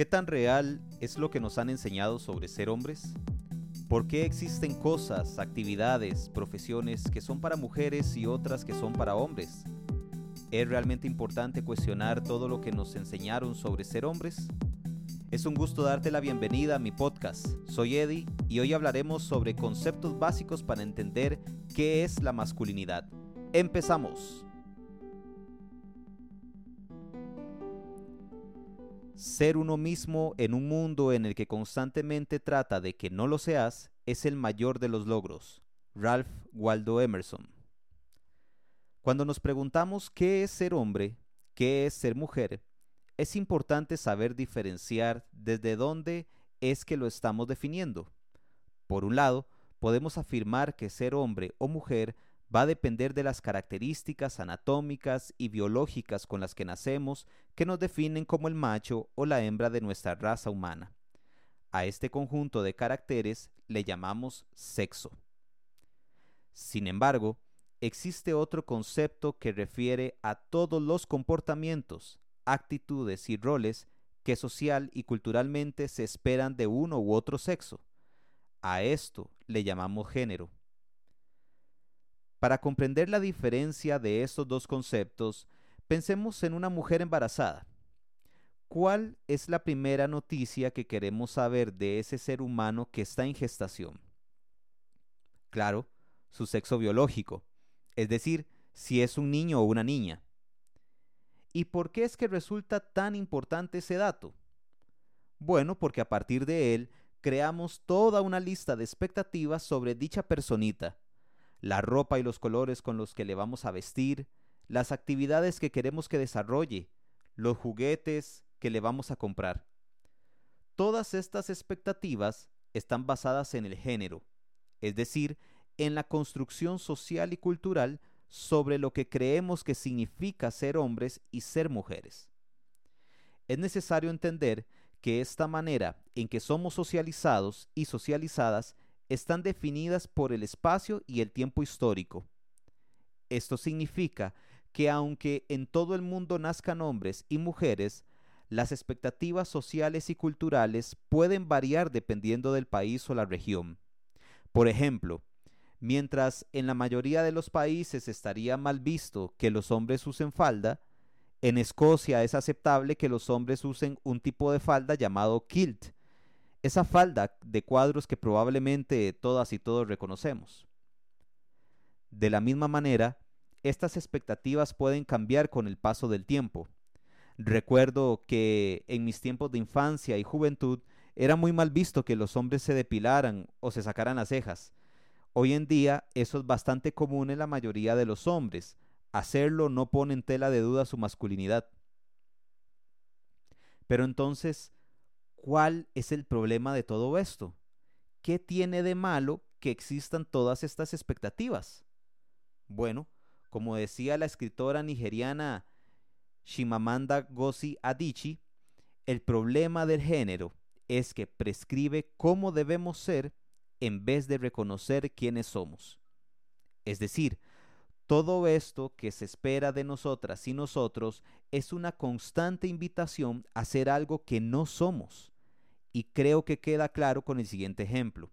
¿Qué tan real es lo que nos han enseñado sobre ser hombres? ¿Por qué existen cosas, actividades, profesiones que son para mujeres y otras que son para hombres? ¿Es realmente importante cuestionar todo lo que nos enseñaron sobre ser hombres? Es un gusto darte la bienvenida a mi podcast. Soy Eddie y hoy hablaremos sobre conceptos básicos para entender qué es la masculinidad. Empezamos. Ser uno mismo en un mundo en el que constantemente trata de que no lo seas es el mayor de los logros. Ralph Waldo Emerson. Cuando nos preguntamos qué es ser hombre, qué es ser mujer, es importante saber diferenciar desde dónde es que lo estamos definiendo. Por un lado, podemos afirmar que ser hombre o mujer va a depender de las características anatómicas y biológicas con las que nacemos que nos definen como el macho o la hembra de nuestra raza humana. A este conjunto de caracteres le llamamos sexo. Sin embargo, existe otro concepto que refiere a todos los comportamientos, actitudes y roles que social y culturalmente se esperan de uno u otro sexo. A esto le llamamos género. Para comprender la diferencia de estos dos conceptos, pensemos en una mujer embarazada. ¿Cuál es la primera noticia que queremos saber de ese ser humano que está en gestación? Claro, su sexo biológico, es decir, si es un niño o una niña. ¿Y por qué es que resulta tan importante ese dato? Bueno, porque a partir de él creamos toda una lista de expectativas sobre dicha personita, la ropa y los colores con los que le vamos a vestir, las actividades que queremos que desarrolle, los juguetes que le vamos a comprar. Todas estas expectativas están basadas en el género, es decir, en la construcción social y cultural sobre lo que creemos que significa ser hombres y ser mujeres. Es necesario entender que esta manera en que somos socializados y socializadas están definidas por el espacio y el tiempo histórico. Esto significa que aunque en todo el mundo nazcan hombres y mujeres, las expectativas sociales y culturales pueden variar dependiendo del país o la región. Por ejemplo, mientras en la mayoría de los países estaría mal visto que los hombres usen falda, en Escocia es aceptable que los hombres usen un tipo de falda llamado kilt, esa falda de cuadros que probablemente todas y todos reconocemos. De la misma manera, estas expectativas pueden cambiar con el paso del tiempo. Recuerdo que en mis tiempos de infancia y juventud era muy mal visto que los hombres se depilaran o se sacaran las cejas. Hoy en día eso es bastante común en la mayoría de los hombres. Hacerlo no pone en tela de duda su masculinidad. Pero entonces, ¿Cuál es el problema de todo esto? ¿Qué tiene de malo que existan todas estas expectativas? Bueno, como decía la escritora nigeriana Shimamanda Ngozi Adichie, el problema del género es que prescribe cómo debemos ser en vez de reconocer quiénes somos. Es decir, todo esto que se espera de nosotras y nosotros es una constante invitación a ser algo que no somos. Y creo que queda claro con el siguiente ejemplo.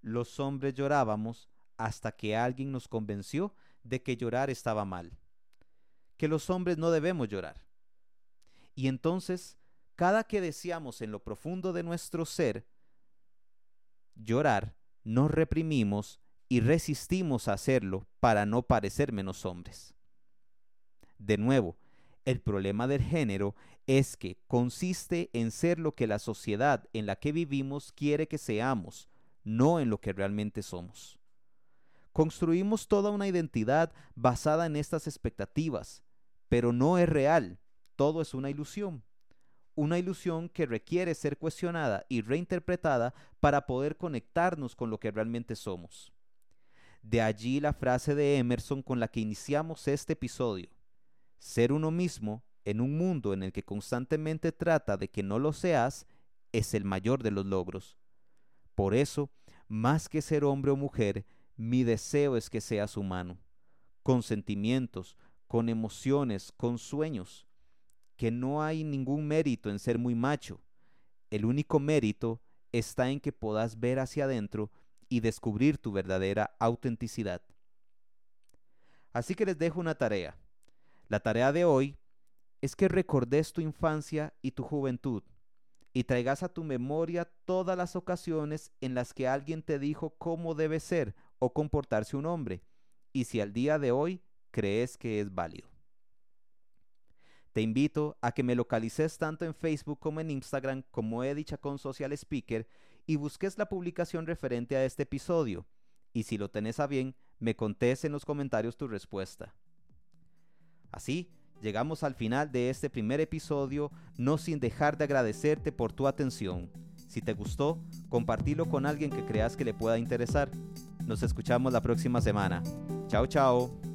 Los hombres llorábamos hasta que alguien nos convenció de que llorar estaba mal, que los hombres no debemos llorar. Y entonces, cada que deseamos en lo profundo de nuestro ser llorar, nos reprimimos y resistimos a hacerlo para no parecer menos hombres. De nuevo, el problema del género es que consiste en ser lo que la sociedad en la que vivimos quiere que seamos, no en lo que realmente somos. Construimos toda una identidad basada en estas expectativas, pero no es real, todo es una ilusión. Una ilusión que requiere ser cuestionada y reinterpretada para poder conectarnos con lo que realmente somos. De allí la frase de Emerson con la que iniciamos este episodio. Ser uno mismo en un mundo en el que constantemente trata de que no lo seas es el mayor de los logros. Por eso, más que ser hombre o mujer, mi deseo es que seas humano, con sentimientos, con emociones, con sueños, que no hay ningún mérito en ser muy macho, el único mérito está en que puedas ver hacia adentro y descubrir tu verdadera autenticidad. Así que les dejo una tarea. La tarea de hoy es que recordes tu infancia y tu juventud y traigas a tu memoria todas las ocasiones en las que alguien te dijo cómo debe ser o comportarse un hombre y si al día de hoy crees que es válido. Te invito a que me localices tanto en Facebook como en Instagram como Eddie Chacón Social Speaker y busques la publicación referente a este episodio. Y si lo tenés a bien, me contés en los comentarios tu respuesta. Así, llegamos al final de este primer episodio, no sin dejar de agradecerte por tu atención. Si te gustó, compartilo con alguien que creas que le pueda interesar. Nos escuchamos la próxima semana. Chao, chao.